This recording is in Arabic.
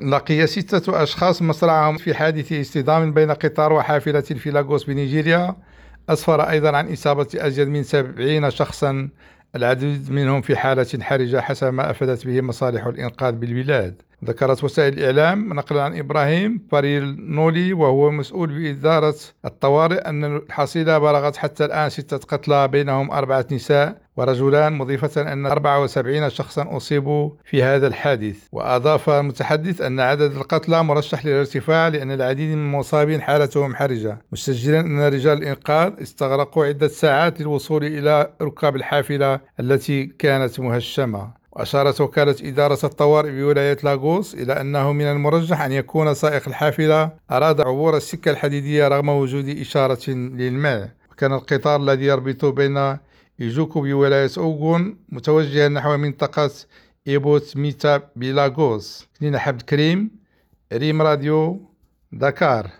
لقي ستة أشخاص مصرعهم في حادث اصطدام بين قطار وحافلة في لاغوس بنيجيريا. أسفر أيضا عن إصابة أزيد من سبعين شخصا. العديد منهم في حالة حرجة حسب ما أفادت به مصالح الإنقاذ بالبلاد. ذكرت وسائل الإعلام نقلا عن إبراهيم باريل نولي وهو مسؤول بإدارة الطوارئ أن الحصيلة بلغت حتى الآن ستة قتلى بينهم أربعة نساء. ورجلان مضيفة أن 74 شخصا أصيبوا في هذا الحادث. وأضاف المتحدث أن عدد القتلى مرشح للارتفاع لأن العديد من المصابين حالتهم حرجة. مسجلا أن رجال الإنقاذ استغرقوا عدة ساعات للوصول إلى ركاب الحافلة التي كانت مهشمة. وأشارت وكالة إدارة الطوارئ بولاية لاغوس إلى أنه من المرجح أن يكون سائق الحافلة أراد عبور السكة الحديدية رغم وجود إشارة للماء. وكان القطار الذي يربط بين إيجوكو بولاية أوغون متوجها نحو منطقة إيبوت ميتا بلاغوس كنين حبد كريم ريم راديو دكار.